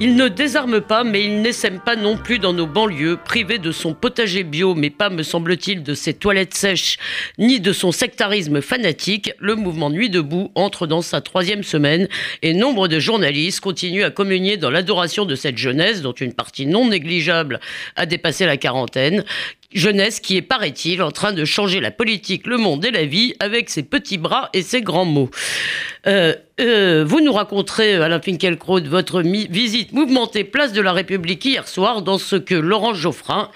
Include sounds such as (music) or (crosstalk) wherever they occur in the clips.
Il ne désarme pas, mais il n'essaime pas non plus dans nos banlieues, privé de son potager bio, mais pas, me semble-t-il, de ses toilettes sèches, ni de son sectarisme fanatique. Le mouvement Nuit debout entre dans sa troisième semaine et nombre de journalistes continuent à communier dans l'adoration de cette jeunesse, dont une partie non négligeable a dépassé la quarantaine, Jeunesse qui est, paraît-il, en train de changer la politique, le monde et la vie avec ses petits bras et ses grands mots. Euh, euh, vous nous raconterez, Alain Finkielkraut, votre visite mouvementée place de la République hier soir dans ce que Laurent Geoffrin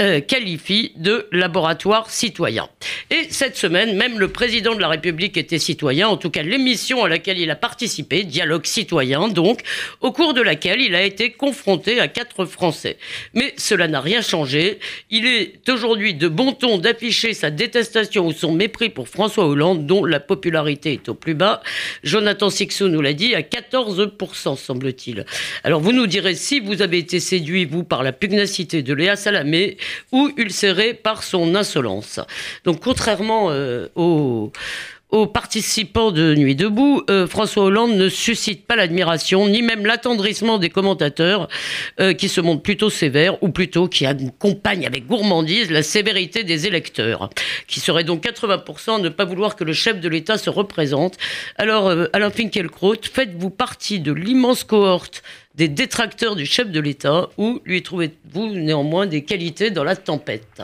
euh, qualifie de laboratoire citoyen. Et cette semaine, même le président de la République était citoyen, en tout cas l'émission à laquelle il a participé, Dialogue citoyen donc, au cours de laquelle il a été confronté à quatre Français. Mais cela n'a rien changé. Il est aujourd'hui de bon ton d'afficher sa détestation ou son mépris pour François Hollande, dont la popularité est au plus bas. Jonathan Sixou nous l'a dit, à 14%, semble-t-il. Alors vous nous direz si vous avez été séduit, vous, par la pugnacité de Léa Salamé ou ulcéré par son insolence. Donc contrairement euh, au aux participants de Nuit debout, euh, François Hollande ne suscite pas l'admiration ni même l'attendrissement des commentateurs euh, qui se montrent plutôt sévères ou plutôt qui accompagnent avec gourmandise la sévérité des électeurs, qui seraient donc 80% à ne pas vouloir que le chef de l'État se représente. Alors, Alain Finkielkraut, faites-vous partie de l'immense cohorte des détracteurs du chef de l'État ou lui trouvez-vous néanmoins des qualités dans la tempête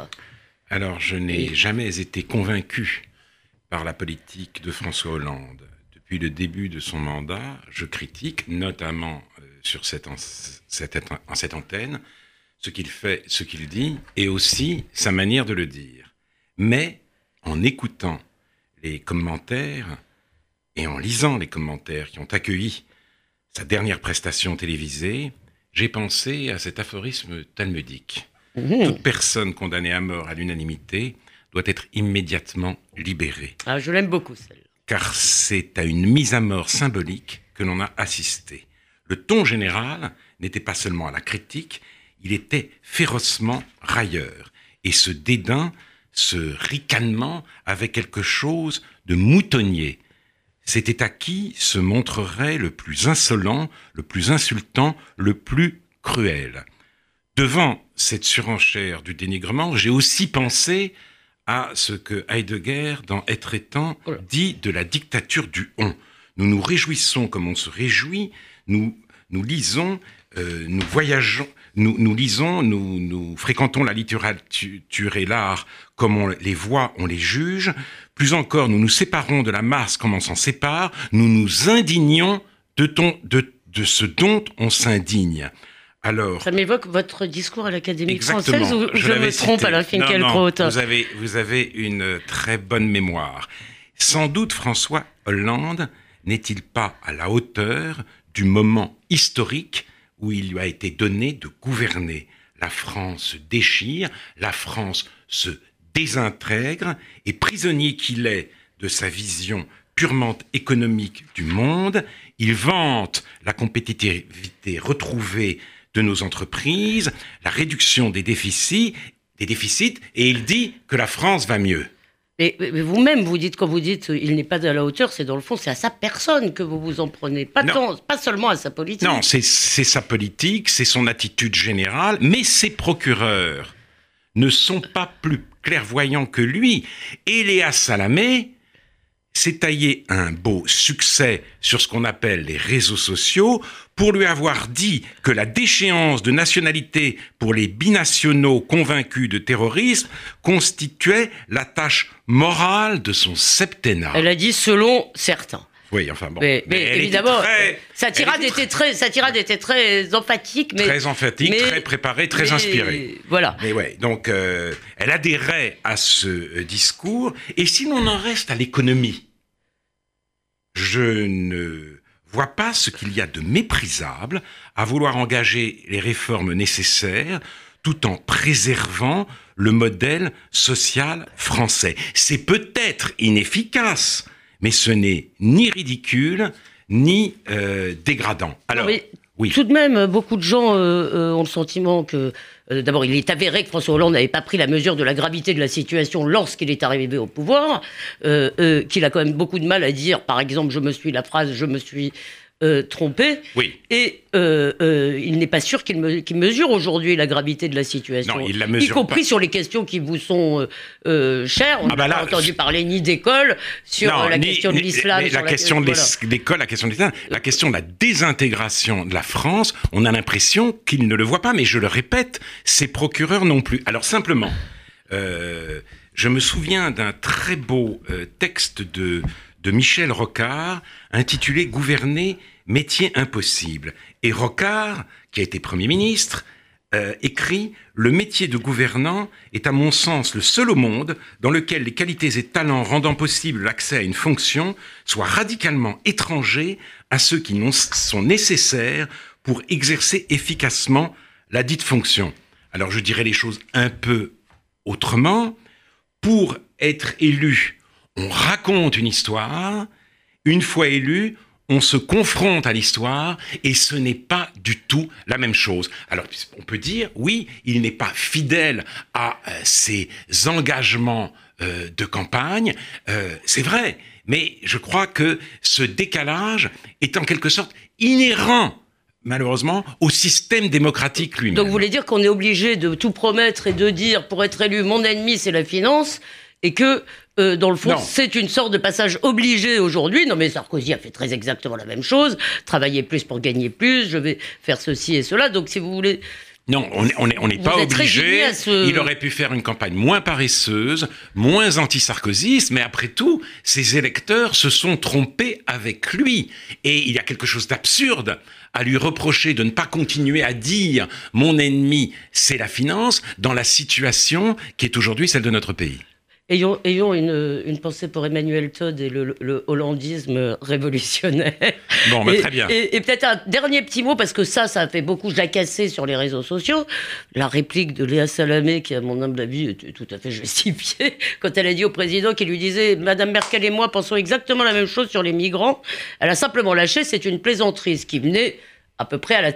Alors, je n'ai jamais été convaincu par la politique de François Hollande. Depuis le début de son mandat, je critique, notamment euh, sur cette, en, cette, antenne, ce qu'il fait, ce qu'il dit, et aussi sa manière de le dire. Mais en écoutant les commentaires et en lisant les commentaires qui ont accueilli sa dernière prestation télévisée, j'ai pensé à cet aphorisme talmudique. Mmh. Toute personne condamnée à mort à l'unanimité doit être immédiatement libéré. Ah, je l'aime beaucoup celle Car c'est à une mise à mort symbolique que l'on a assisté. Le ton général n'était pas seulement à la critique, il était férocement railleur. Et ce dédain, ce ricanement avait quelque chose de moutonnier. C'était à qui se montrerait le plus insolent, le plus insultant, le plus cruel. Devant cette surenchère du dénigrement, j'ai aussi pensé à ce que Heidegger, dans Être étant, dit de la dictature du on. Nous nous réjouissons comme on se réjouit, nous, nous lisons, euh, nous voyageons, nous, nous lisons, nous, nous fréquentons la littérature et l'art comme on les voit, on les juge. Plus encore, nous nous séparons de la masse comme on s'en sépare. Nous nous indignons de, ton, de, de ce dont on s'indigne. Alors, ça m'évoque votre discours à l'Académie française ou je, me trompe à la Finkielkraut Vous avez, vous avez une très bonne mémoire. Sans doute François Hollande n'est-il pas à la hauteur du moment historique où il lui a été donné de gouverner. La France se déchire, la France se désintègre, et prisonnier qu'il est de sa vision purement économique du monde, il vante la compétitivité retrouvée de nos entreprises, la réduction des déficits, des déficits, et il dit que la France va mieux. Mais, vous-même, vous dites, quand vous dites il n'est pas à la hauteur, c'est dans le fond, c'est à sa personne que vous vous en prenez, pas, pas seulement à sa politique. Non, c'est sa politique, c'est son attitude générale, mais ses procureurs ne sont pas plus clairvoyants que lui. Et Léa Salamé s'est taillé un beau succès sur ce qu'on appelle les réseaux sociaux pour lui avoir dit que la déchéance de nationalité pour les binationaux convaincus de terrorisme constituait la tâche morale de son septennat. Elle a dit selon certains. Oui, enfin bon. Mais, évidemment, sa tirade était très, sa tirade était très emphatique, mais très emphatique, très préparée, très inspirée. Voilà. Mais ouais, donc euh, elle adhérait à ce euh, discours. Et si l'on en reste à l'économie, je ne vois pas ce qu'il y a de méprisable à vouloir engager les réformes nécessaires tout en préservant le modèle social français. C'est peut-être inefficace, mais ce n'est ni ridicule ni euh, dégradant. Alors, oui. Tout de même, beaucoup de gens ont le sentiment que, d'abord, il est avéré que François Hollande n'avait pas pris la mesure de la gravité de la situation lorsqu'il est arrivé au pouvoir, qu'il a quand même beaucoup de mal à dire, par exemple, je me suis la phrase, je me suis euh, trompé. Oui. Et euh, euh, il n'est pas sûr qu'il mesure aujourd'hui la gravité de la situation. Non, il la mesure Y compris sur les questions qui vous sont chères. On ah n'a bah pas entendu parler ni d'école, sur la question de l'islam. La, question de l'école, la question de l'islam, la question de la désintégration de la France, on a l'impression qu'il ne le voit pas, mais je le répète, ses procureurs non plus. Alors simplement, je me souviens d'un très beau texte de de Michel Rocard intitulé Gouverner, métier impossible. Et Rocard, qui a été Premier ministre, euh, écrit Le métier de gouvernant est à mon sens le seul au monde dans lequel les qualités et talents rendant possible l'accès à une fonction soient radicalement étrangers à ceux qui sont nécessaires pour exercer efficacement la dite fonction. Alors je dirais les choses un peu autrement. Pour être élu on raconte une histoire, une fois élu, on se confronte à l'histoire et ce n'est pas du tout la même chose. Alors on peut dire, oui, il n'est pas fidèle à euh, ses engagements euh, de campagne, euh, c'est vrai, mais je crois que ce décalage est en quelque sorte inhérent malheureusement, au système démocratique lui-même. Donc vous voulez dire qu'on est obligé de tout promettre et de dire, pour être élu, mon ennemi, c'est la finance, et que euh, dans le fond, c'est une sorte de passage obligé aujourd'hui. Non, mais Sarkozy a fait très exactement la même chose. Travailler plus pour gagner plus. Je vais faire ceci et cela. Donc, si vous voulez. Non, on n'est on pas obligé. Il aurait pu faire une campagne moins paresseuse, moins anti-sarkozyste, mais après tout, ses électeurs se sont trompés avec lui. Et il y a quelque chose d'absurde à lui reprocher de ne pas continuer à dire mon ennemi, c'est la finance, dans la situation qui est aujourd'hui celle de notre pays. Ayons, une, pensée pour Emmanuel Todd et le, hollandisme révolutionnaire. Bon, bah, très bien. Et, peut-être un dernier petit mot, parce que ça, ça a fait beaucoup jacasser sur les réseaux sociaux. La réplique de Léa Salamé, qui, à mon humble avis, était tout à fait justifiée, (laughs) quand elle a dit au président qui lui disait Madame Merkel et moi pensons exactement la même chose sur les migrants. Elle a simplement lâché c'est une plaisanterie, ce qui venait à peu près à la,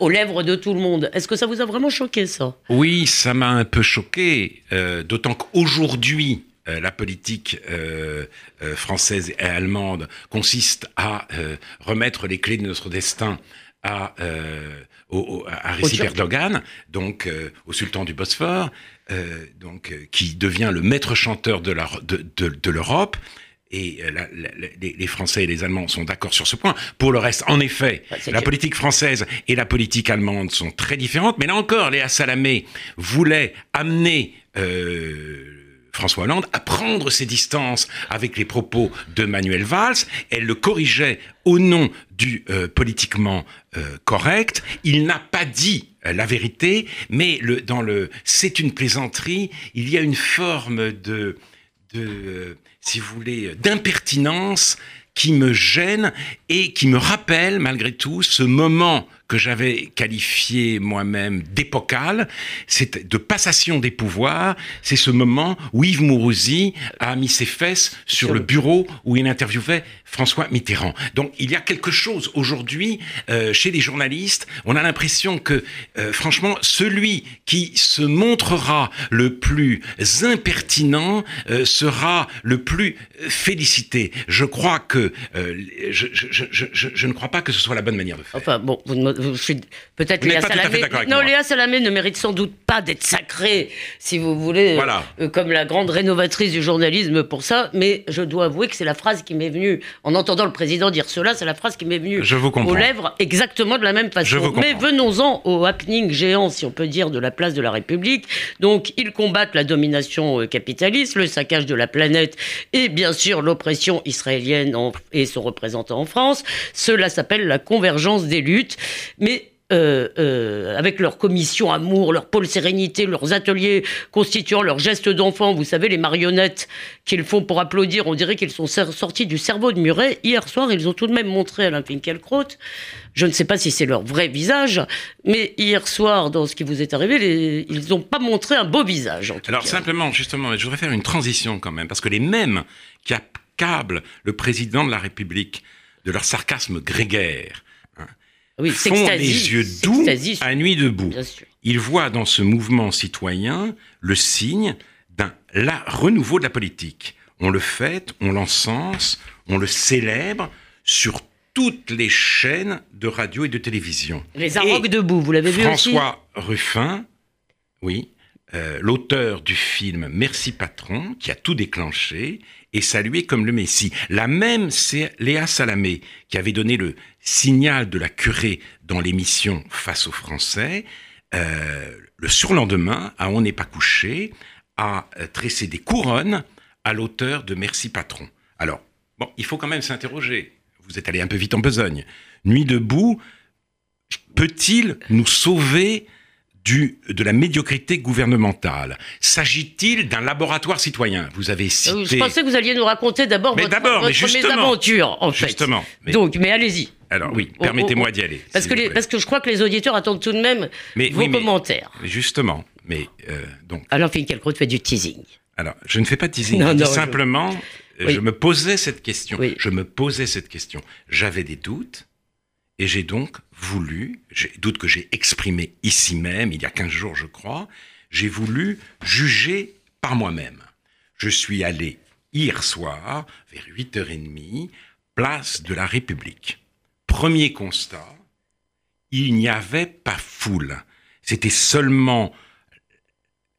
aux lèvres de tout le monde. Est-ce que ça vous a vraiment choqué, ça? Oui, ça m'a un peu choqué, euh, d'autant qu'aujourd'hui, euh, la politique euh, française et allemande consiste à remettre les clés de notre destin à, au, à Erdogan, donc au sultan du Bosphore, donc qui devient le maître chanteur de l'Europe et euh, les, Français et les Allemands sont d'accord sur ce point. Pour le reste, en effet, la politique française et la politique allemande sont très différentes. Mais là encore, Léa Salamé voulait amener euh, François Hollande à prendre ses distances avec les propos de Manuel Valls. Elle le corrigeait au nom du euh, politiquement correct. Il n'a pas dit la vérité, mais le, dans le c'est une plaisanterie, il y a une forme de de si vous voulez, d'impertinence qui me gêne et qui me rappelle malgré tout ce moment que j'avais qualifié moi-même d'épocal, c'est de passation des pouvoirs. C'est ce moment où Yves Mourouzi a mis ses fesses sur le bureau où il interviewait François Mitterrand. Donc il y a quelque chose aujourd'hui euh, chez les journalistes. On a l'impression que, euh, franchement, celui qui se montrera le plus impertinent euh, sera le plus félicité. Je crois que je, je, je, je, ne crois pas que ce soit la bonne manière de faire. Enfin bon, vous peut-être Léa Salamé. Non, Léa Salamé ne mérite sans doute pas d'être sacrée, si vous voulez, euh, comme la grande rénovatrice du journalisme pour ça. Mais je dois avouer que c'est la phrase qui m'est venue, en entendant le président dire cela, c'est la phrase qui m'est venue aux lèvres exactement de la même façon. Mais venons-en au happening géant, si on peut dire, de la place de la République. Donc, ils combattent la domination euh, capitaliste, le saccage de la planète et bien sûr l'oppression israélienne et son représentant en France. Cela s'appelle la convergence des luttes mais euh, euh, avec leur commission amour, leur pôle sérénité, leurs ateliers constituant leurs gestes d'enfant, vous savez, les marionnettes qu'ils font pour applaudir, on dirait qu'ils sont sortis du cerveau de Muret. Hier soir, ils ont tout de même montré Alain Finkielkraut. Je ne sais pas si c'est leur vrai visage, mais hier soir, dans ce qui vous est arrivé, ils n'ont pas montré un beau visage. Alors simplement, justement, je voudrais faire une transition quand même, parce que les mêmes qui accablent le président de la République de leur sarcasme grégaire, font les yeux doux à Nuit debout. Ils voient dans ce mouvement citoyen le signe d'un renouveau de la politique. On le fête, on l'encense, on le célèbre sur toutes les chaînes de radio et de télévision. Les Arocs debout, vous l'avez vu aussi? François Ruffin, oui, euh, l'auteur du film Merci Patron, qui a tout déclenché, est salué comme le Messie. La même, c'est Léa Salamé, qui avait donné le signal de la curée dans l'émission Face aux Français. Euh, le surlendemain, à On n'est pas couché, a euh, tressé des couronnes à l'auteur de Merci Patron. Alors, bon, il faut quand même s'interroger. Vous êtes allé un peu vite en besogne. Nuit debout, peut-il nous sauver du, de la médiocrité gouvernementale S'agit-il d'un laboratoire citoyen? Vous avez cité... Euh, je pensais que vous alliez nous raconter d'abord votre, votre mésaventure, en fait. Justement. Donc, mais allez-y. Alors oui, permettez-moi d'y aller. Parce que, parce que je crois que les auditeurs attendent tout de même vos commentaires. justement, mais euh, donc... Alors, Finkielkraut fait du teasing. Alors, je ne fais pas de teasing, non, simplement, je... me posais cette question. Je me posais cette question. J'avais des doutes, et j'ai donc voulu, doute que j'ai exprimé ici même, il y a 15 jours je crois, j'ai voulu juger par moi-même. Je suis allé hier soir, vers 8h30, place de la République. Premier constat, il n'y avait pas foule. C'était seulement...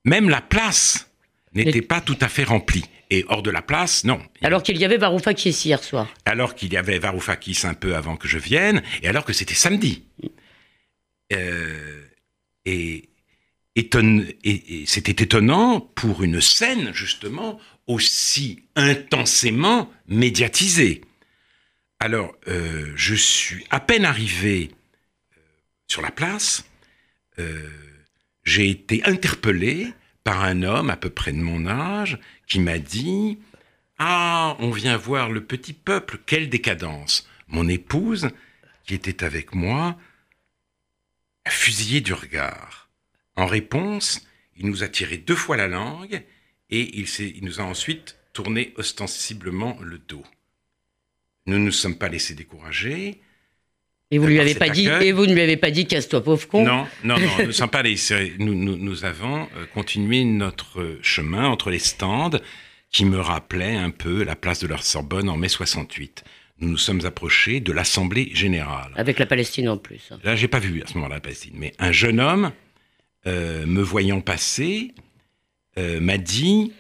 Même la place n'était pas tout à fait remplie. Et hors de la place, non. Alors qu'il y avait Varoufakis hier soir. Alors qu'il y avait Varoufakis un peu avant que je vienne, et alors que c'était samedi. Euh, et, et c'était étonnant pour une scène, justement, aussi intensément médiatisée. Alors, euh, je suis à peine arrivé euh, sur la place, j'ai été interpellé par un homme à peu près de mon âge qui m'a dit Ah, on vient voir le petit peuple, quelle décadence Mon épouse, qui était avec moi, a fusillé du regard. En réponse, il nous a tiré deux fois la langue et il, il nous a ensuite tourné ostensiblement le dos. Nous ne nous sommes pas laissés décourager. Et vous, lui avez pas dit, et vous ne lui avez pas dit casse-toi pauvre con Non, non, non, nous, (laughs) sommes pas les, nous, nous, nous, avons euh, continué notre chemin entre les stands qui me rappelaient un peu la place de la Sorbonne en mai 68. Nous nous sommes approchés de l'Assemblée générale. Avec la Palestine en plus. Là, j'ai pas vu à ce moment-là la Palestine, mais un jeune homme, euh, me voyant passer, euh, m'a dit,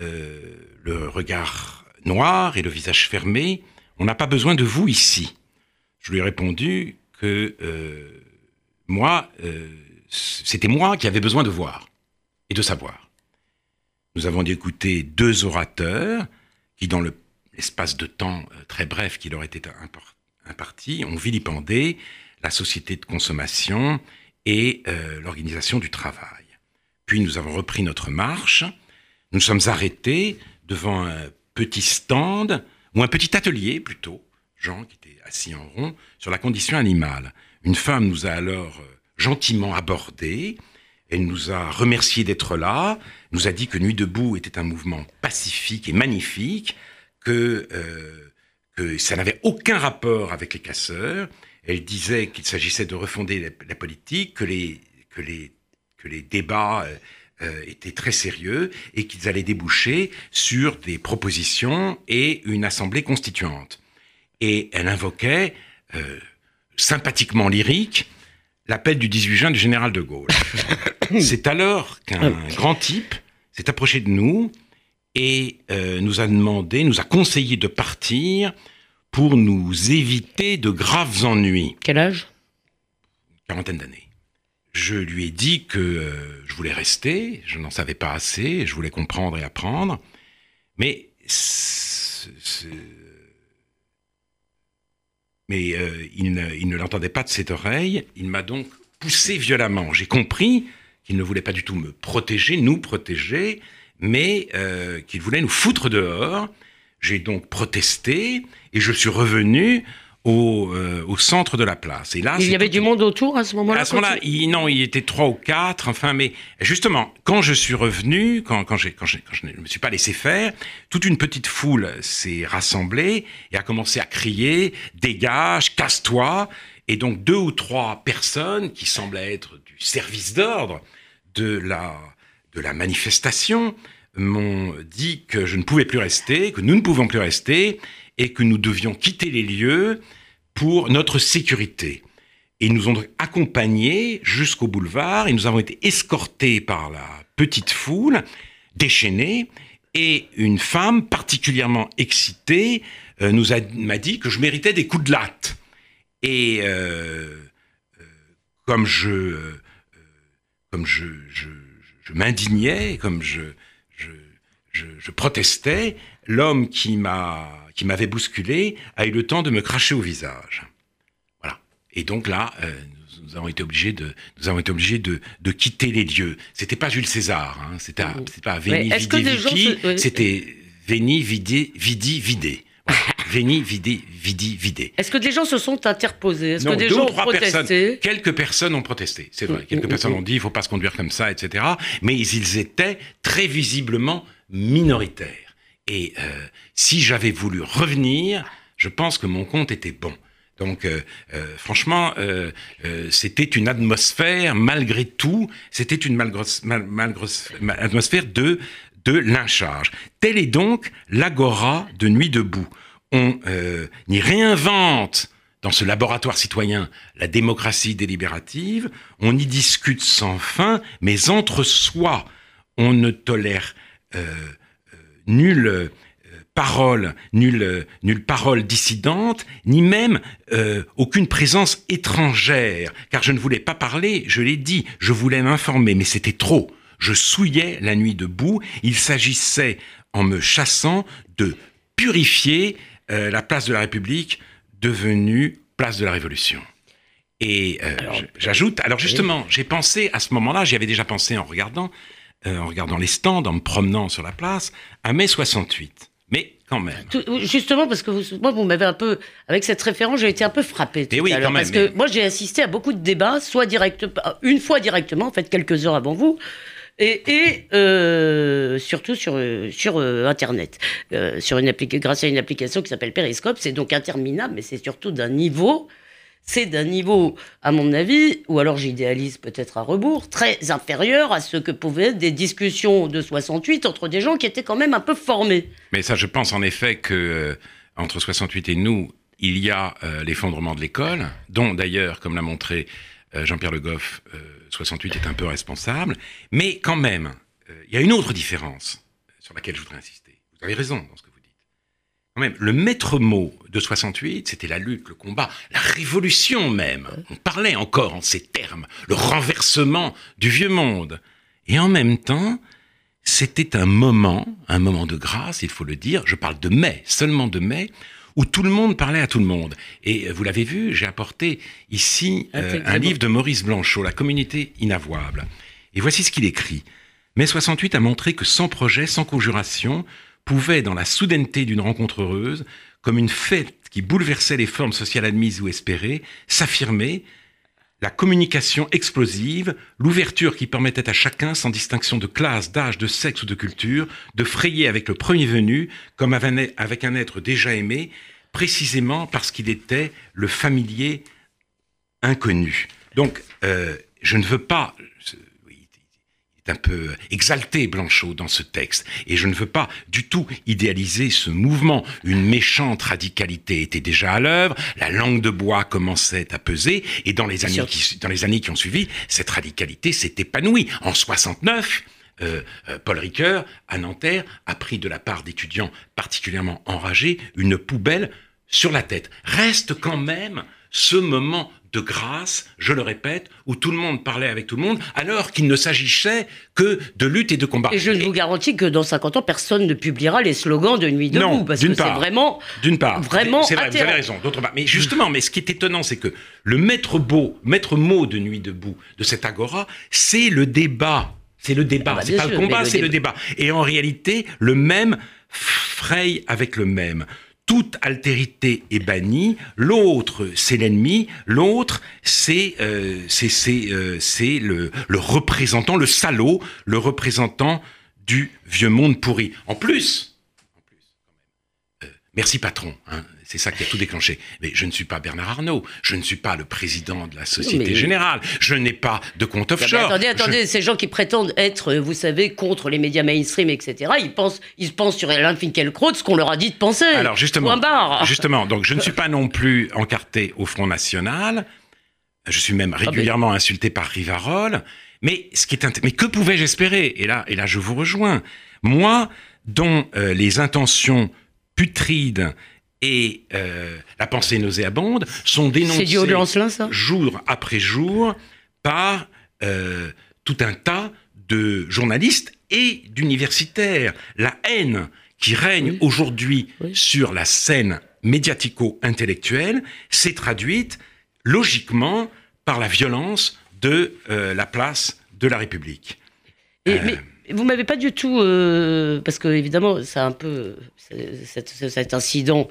le regard noir et le visage fermé, on n'a pas besoin de vous ici. Je lui ai répondu que euh, moi, euh, c'était moi qui avais besoin de voir et de savoir. Nous avons dû écouter deux orateurs qui, dans l'espace de temps euh, très bref qui leur était imparti, ont vilipendé la société de consommation et l'organisation du travail. Puis nous avons repris notre marche. Nous sommes arrêtés devant un petit stand, ou un petit atelier plutôt, Qui était assis en rond, sur la condition animale. Une femme nous a alors euh, gentiment abordés. Elle nous a remercié d'être là, nous a dit que Nuit debout était un mouvement pacifique et magnifique, que, euh, ça n'avait aucun rapport avec les casseurs. Elle disait qu'il s'agissait de refonder la, politique, que les, que les, que les débats euh, étaient très sérieux et qu'ils allaient déboucher sur des propositions et une assemblée constituante et elle invoquait, euh, sympathiquement lyrique, l'appel du 18 juin du général de Gaulle. (coughs) C'est alors qu'un grand type s'est approché de nous et euh, nous a demandé, nous a conseillé de partir pour nous éviter de graves ennuis. Quel âge? Quarantaine d'années. Je lui ai dit que euh, je voulais rester, je n'en savais pas assez, je voulais comprendre et apprendre, mais mais euh, il ne, l'entendait pas de cette oreille. Il m'a donc poussé violemment. J'ai compris qu'il ne voulait pas du tout me protéger, nous protéger, mais euh, qu'il voulait nous foutre dehors. J'ai donc protesté et je suis revenu euh, au, centre de la place. Et là, il y avait du monde autour à ce moment-là. À ce moment-là, non, il était trois ou quatre. Enfin, mais justement, quand je suis revenu, quand, quand, quand, je ne me suis pas laissé faire, toute une petite foule s'est rassemblée et a commencé à crier "Dégage, casse-toi!" Et donc deux ou trois personnes qui semblaient être du service d'ordre de la, de la manifestation m'ont dit que je ne pouvais plus rester, que nous ne pouvons plus rester, et que nous devions quitter les lieux pour notre sécurité. Ils nous ont accompagnés jusqu'au boulevard, et nous avons été escortés par la petite foule, déchaînée, et une femme particulièrement excitée euh, nous m'a dit que je méritais des coups de latte. Et euh, euh, comme je, comme je, je, je m'indignais, comme je, je, je, protestais, l'homme qui m'a qui m'avait bousculé a eu le temps de me cracher au visage. Voilà. Et donc là, nous, avons été obligés de nous avons été obligés de, de quitter les lieux. C'était pas Jules César, hein, c'était pas Veni Vidi Vici, c'était Veni Vidi Vidi Vidé. Veni, (laughs) vidi, vidi, vidé. Est-ce que des gens se sont interposés? Est-ce que des gens ont protesté? Quelques personnes ont protesté, c'est vrai. Quelques personnes ont dit il ne faut pas se conduire comme ça, etc. Mais ils étaient très visiblement minoritaires. Et euh, si j'avais voulu revenir, je pense que mon compte était bon. Donc, euh, euh, franchement, c'était une atmosphère, malgré tout, c'était une atmosphère de de lynchage. Telle est donc l'agora de Nuit debout. On euh, y réinvente dans ce laboratoire citoyen la démocratie délibérative, on y discute sans fin, mais entre soi, on ne tolère euh, euh, nulle parole, nulle, nulle parole dissidente, ni même aucune présence étrangère, car je ne voulais pas parler, je l'ai dit, je voulais m'informer, mais c'était trop. Je souillais la nuit debout. Il s'agissait, en me chassant, de purifier euh, la place de la République devenue place de la Révolution. Et euh, j'ajoute, alors justement, j'ai pensé à ce moment-là, j'y avais déjà pensé en regardant, euh, en regardant les stands, en me promenant sur la place, à mai 68. Mais quand même. justement, parce que vous, moi, vous m'avez un peu, avec cette référence, j'ai été un peu frappé. Et eh oui, quand même, parce que moi, j'ai assisté à beaucoup de débats, soit direct, une fois directement, en fait, quelques heures avant vous, et, euh, surtout sur, sur euh, Internet, euh, sur une grâce à une application qui s'appelle Periscope. C'est donc interminable, mais c'est surtout d'un niveau, c'est d'un niveau, à mon avis, ou alors j'idéalise peut-être à rebours, très inférieur à ce que pouvaient être des discussions de 68 entre des gens qui étaient quand même un peu formés. Mais ça, je pense en effet que entre 68 et nous, il y a l'effondrement de l'école, dont d'ailleurs, comme l'a montré Jean-Pierre Le Goff, 68 est un peu responsable, mais quand même, euh, il y a une autre différence sur laquelle je voudrais insister. Vous avez raison dans ce que même, le maître mot de 68, c'était la lutte, le combat, la révolution même. On parlait encore en ces termes, le renversement du vieux monde. Et en même temps, c'était un moment, un moment de grâce, il faut le dire, je parle de mai, seulement de mai, où tout le monde parlait à tout le monde. Et euh, vous l'avez vu, j'ai apporté ici euh, un livre de Maurice Blanchot, La communauté inavouable. Et voici ce qu'il écrit. Mai 68 a montré que sans projet, sans conjuration, pouvait, dans la soudaineté d'une rencontre heureuse, comme une fête qui bouleversait les formes sociales admises ou espérées, s'affirmer, la communication explosive, l'ouverture qui permettait à chacun, sans distinction de classe, d'âge, de sexe ou de culture, de frayer avec le premier venu, comme avec un être déjà aimé, précisément parce qu'il était le familier inconnu. Donc, euh, je ne veux pas, un peu exalté, Blanchot, dans ce texte. Et je ne veux pas du tout idéaliser ce mouvement. Une méchante radicalité était déjà à l'œuvre, la langue de bois commençait à peser, et dans les, années qui, dans les années qui ont suivi, cette radicalité s'est épanouie. En 69, euh, euh, Paul Ricoeur, à Nanterre, a pris de la part d'étudiants particulièrement enragés une poubelle sur la tête. Reste quand même ce moment de grâce, je le répète, où tout le monde parlait avec tout le monde, alors qu'il ne s'agissait que de lutte et de combat. Et je vous garantis que dans 50 ans, personne ne publiera les slogans de Nuit debout, non, parce que c'est vraiment, d'une part, vraiment. C'est vrai, vous avez raison. D'autre part, mais justement, mais ce qui est étonnant, c'est que le maître beau, maître mot de Nuit debout de cette agora, c'est le débat. C'est le débat. Ah bah c'est pas le combat, c'est le débat. Et en réalité, le même fraye avec le même toute altérité est bannie, l'autre c'est l'ennemi, l'autre c'est euh, euh, le, représentant, le salaud, le représentant du vieux monde pourri. En plus, Merci patron, hein. C'est ça qui a tout déclenché. Mais je ne suis pas Bernard Arnault, je ne suis pas le président de la Société Générale, je n'ai pas de compte offshore. attendez, attendez, ces gens qui prétendent être, vous savez, contre les médias mainstream, etc., ils pensent, ils pensent sur Alain Finkielkraut ce qu'on leur a dit de penser. Alors justement, justement, donc je ne suis pas non plus encarté au Front National, je suis même ah, régulièrement insulté par Rivarol, mais, ce qui est mais que pouvais-je espérer? Et là, et là, je vous rejoins. Moi, dont euh, les intentions putride et euh, la pensée nauséabonde sont dénoncées jour après jour par euh, tout un tas de journalistes et d'universitaires. La haine qui règne aujourd'hui sur la scène médiatico-intellectuelle s'est traduite logiquement par la violence de euh, la place de la République. Et, vous m'avez pas du tout, euh, parce que évidemment, c'est un peu cet, incident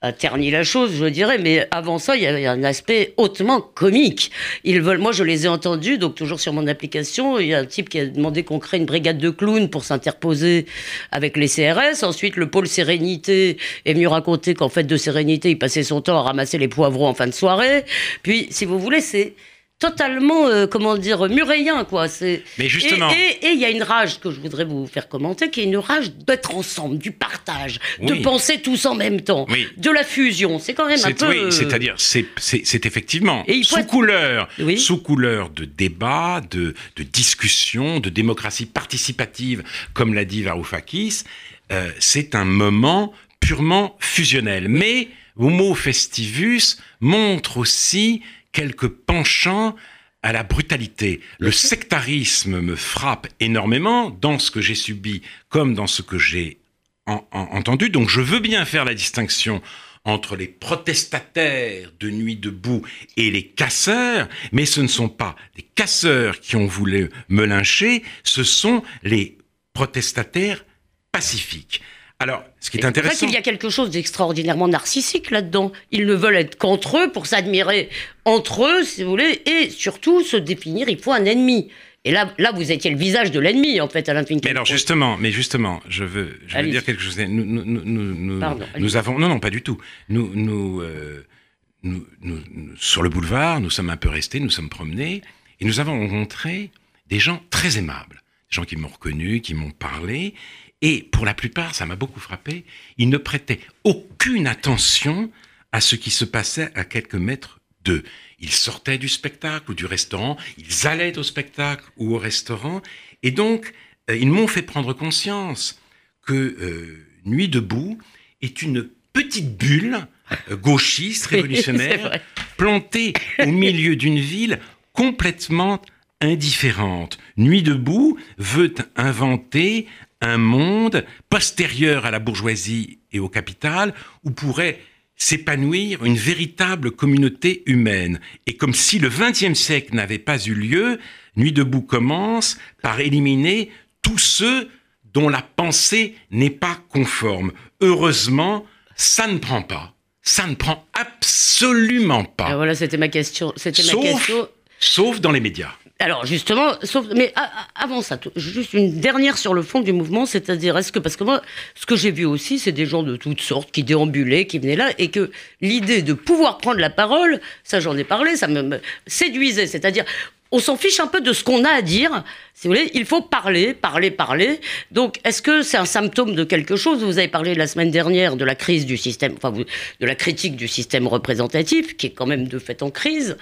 a terni la chose, je dirais, mais avant ça, il y a un aspect hautement comique. Ils veulent, moi, je les ai entendus, donc toujours sur mon application, il y a un type qui a demandé qu'on crée une brigade de clowns pour s'interposer avec les CRS. Ensuite, le pôle Sérénité est venu raconter qu'en fait de Sérénité, il passait son temps à ramasser les poivrons en fin de soirée. Puis, si vous voulez, c'est totalement, euh, comment dire, muréien, quoi. C'est... Mais justement. Et il y a une rage que je voudrais vous faire commenter, qui est une rage d'être ensemble, du partage, de penser tous en même temps, de la fusion. C'est quand même un peu. Oui, c'est-à-dire, c'est, c'est, effectivement sous couleur, sous couleur de débat, de, de discussion, de démocratie participative, comme l'a dit Varoufakis. Euh, c'est un moment purement fusionnel. Mais Homo Festivus montre aussi quelques penchants à la brutalité. Le sectarisme me frappe énormément dans ce que j'ai subi comme dans ce que j'ai entendu. Donc je veux bien faire la distinction entre les protestataires de Nuit debout et les casseurs, mais ce ne sont pas les casseurs qui ont voulu me lyncher, ce sont les protestataires pacifiques. Alors, ce qui est intéressant. C'est qu'il y a quelque chose d'extraordinairement narcissique là-dedans. Ils ne veulent être qu'entre eux pour s'admirer entre eux, si vous voulez, et surtout se définir. Il faut un ennemi. Et là, là, vous étiez le visage de l'ennemi, en fait, Alain Finkielkraut. Mais alors, justement, mais justement, je veux, je veux dire quelque chose. Nous, nous, nous, nous avons, non, non, pas du tout. Nous, nous, euh, nous, sur le boulevard, nous sommes un peu restés, nous sommes promenés, et nous avons rencontré des gens très aimables, des gens qui m'ont reconnu, qui m'ont parlé, et pour la plupart, ça m'a beaucoup frappé, ils ne prêtaient aucune attention à ce qui se passait à quelques mètres d'eux. Ils sortaient du spectacle ou du restaurant, ils allaient au spectacle ou au restaurant, et donc euh, ils m'ont fait prendre conscience que euh, Nuit debout est une petite bulle euh, gauchiste, (laughs) révolutionnaire, plantée au milieu d'une ville complètement indifférente. Nuit debout veut inventer un monde postérieur à la bourgeoisie et au capital où pourrait s'épanouir une véritable communauté humaine. Et comme si le XXe siècle n'avait pas eu lieu, Nuit debout commence par éliminer tous ceux dont la pensée n'est pas conforme. Heureusement, ça ne prend pas. Ça ne prend absolument pas. Ah, voilà, c'était ma question. C'était ma question. Sauf dans les médias. Alors justement, sauf, mais avant ça, juste une dernière sur le fond du mouvement, c'est-à-dire est-ce que parce que moi, ce que j'ai vu aussi, c'est des gens de toutes sortes qui déambulaient, qui venaient là, et que l'idée de pouvoir prendre la parole, ça j'en ai parlé, ça me, séduisait, c'est-à-dire on s'en fiche un peu de ce qu'on a à dire. Si vous voulez, il faut parler, parler, parler. Donc, est-ce que c'est un symptôme de quelque chose? Vous avez parlé la semaine dernière de la crise du système, enfin, de la critique du système représentatif, qui est quand même de fait en crise.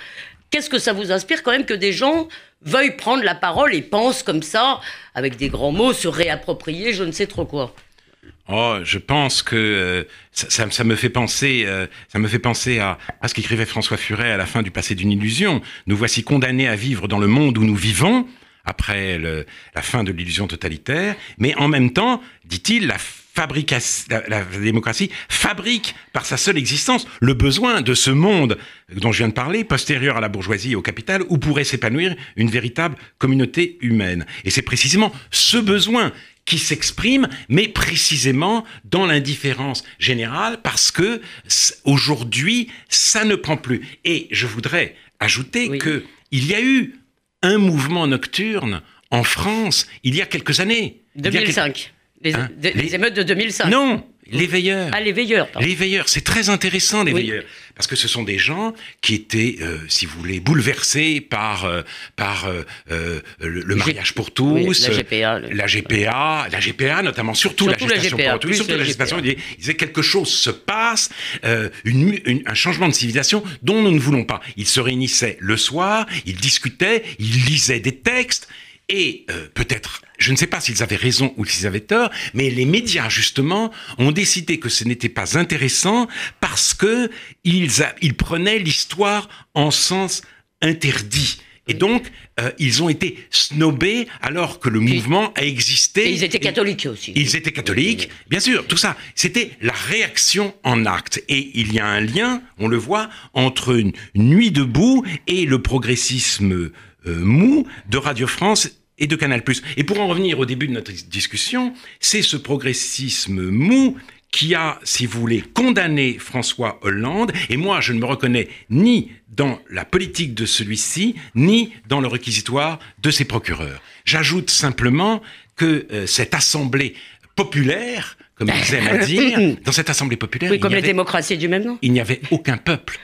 Qu'est-ce que ça vous inspire quand même que des gens veuillent prendre la parole et pensent comme ça, avec des grands mots, se réapproprier je ne sais trop quoi? Oh, je pense que euh, ça, me fait penser, euh, ça me fait penser à, à ce qu'écrivait François Furet à la fin du Passé d'une illusion. Nous voici condamnés à vivre dans le monde où nous vivons après la fin de l'illusion totalitaire, mais en même temps, dit-il, la la, démocratie fabrique par sa seule existence le besoin de ce monde dont je viens de parler, postérieur à la bourgeoisie et au capital, où pourrait s'épanouir une véritable communauté humaine. Et c'est précisément ce besoin qui s'exprime, mais précisément dans l'indifférence générale, parce que aujourd'hui, ça ne prend plus. Et je voudrais ajouter qu'il que il y a eu un mouvement nocturne en France il y a quelques années. 2005. Hein? les, émeutes de 2005. Non, Les veilleurs. Ah, les veilleurs. Les veilleurs, c'est très intéressant, les veilleurs. Parce que ce sont des gens qui étaient, euh, si vous voulez, bouleversés par, euh, par euh, le, mariage pour tous, la GPA. La GPA, la GPA notamment, surtout, la gestation pour tous, surtout la, gestation. Ils disaient quelque chose se passe, une, un changement de civilisation dont nous ne voulons pas. Ils se réunissaient le soir, ils discutaient, ils lisaient des textes, et peut-être je ne sais pas s'ils avaient raison ou s'ils avaient tort, mais les médias, justement, ont décidé que ce n'était pas intéressant parce que ils, ils prenaient l'histoire en sens interdit. Et donc, euh, ils ont été snobés alors que le mouvement a existé. Et ils étaient catholiques aussi. Ils étaient catholiques, bien sûr, tout ça. C'était la réaction en acte. Et il y a un lien, on le voit, entre une nuit debout et le progressisme euh, mou de Radio France et de Canal+. Et pour en revenir au début de notre discussion, c'est ce progressisme mou qui a, si vous voulez, condamné François Hollande. Et moi, je ne me reconnais ni dans la politique de celui-ci, ni dans le réquisitoire de ses procureurs. J'ajoute simplement que euh, cette assemblée populaire, comme ils aiment à (laughs) dire, dans cette assemblée populaire. Oui, comme les démocraties du même nom. Il n'y avait aucun peuple.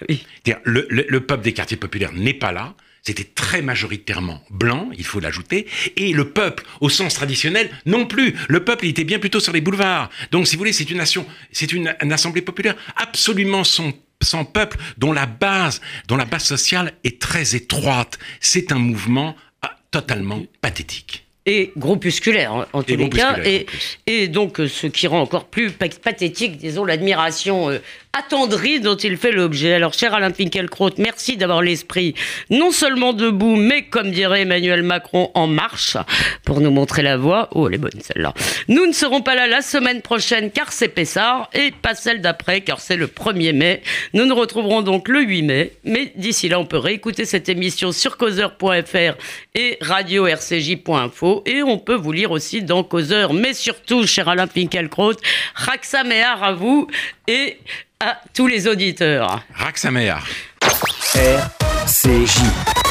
le peuple des quartiers populaires n'est pas là. C'était très majoritairement blanc, il faut l'ajouter, et le peuple, au sens traditionnel, non plus. Le peuple, il était bien plutôt sur les boulevards. Donc, si vous voulez, c'est une nation, c'est une, assemblée populaire absolument sans, sans peuple, dont la base, dont la base sociale est très étroite. C'est un mouvement ah, totalement pathétique et groupusculaire en, tous les cas, et, et, donc euh, ce qui rend encore plus pathétique, disons, l'admiration euh, attendri dont il fait l'objet. Alors, cher Alain Finkielkraut, merci d'avoir l'esprit non seulement debout, mais comme dirait Emmanuel Macron, en marche pour nous montrer la voie. Oh, elle est bonne celle-là. Nous ne serons pas là la semaine prochaine car c'est Pessard et pas celle d'après car c'est le 1er mai. Nous nous retrouverons donc le 8 mai. Mais d'ici là, on peut réécouter cette émission sur causeur.fr et radio-rcj.info et on peut vous lire aussi dans Causeur. Mais surtout, cher Alain Finkielkraut, Raxa à vous et à tous les auditeurs. Raxamer. RCJ.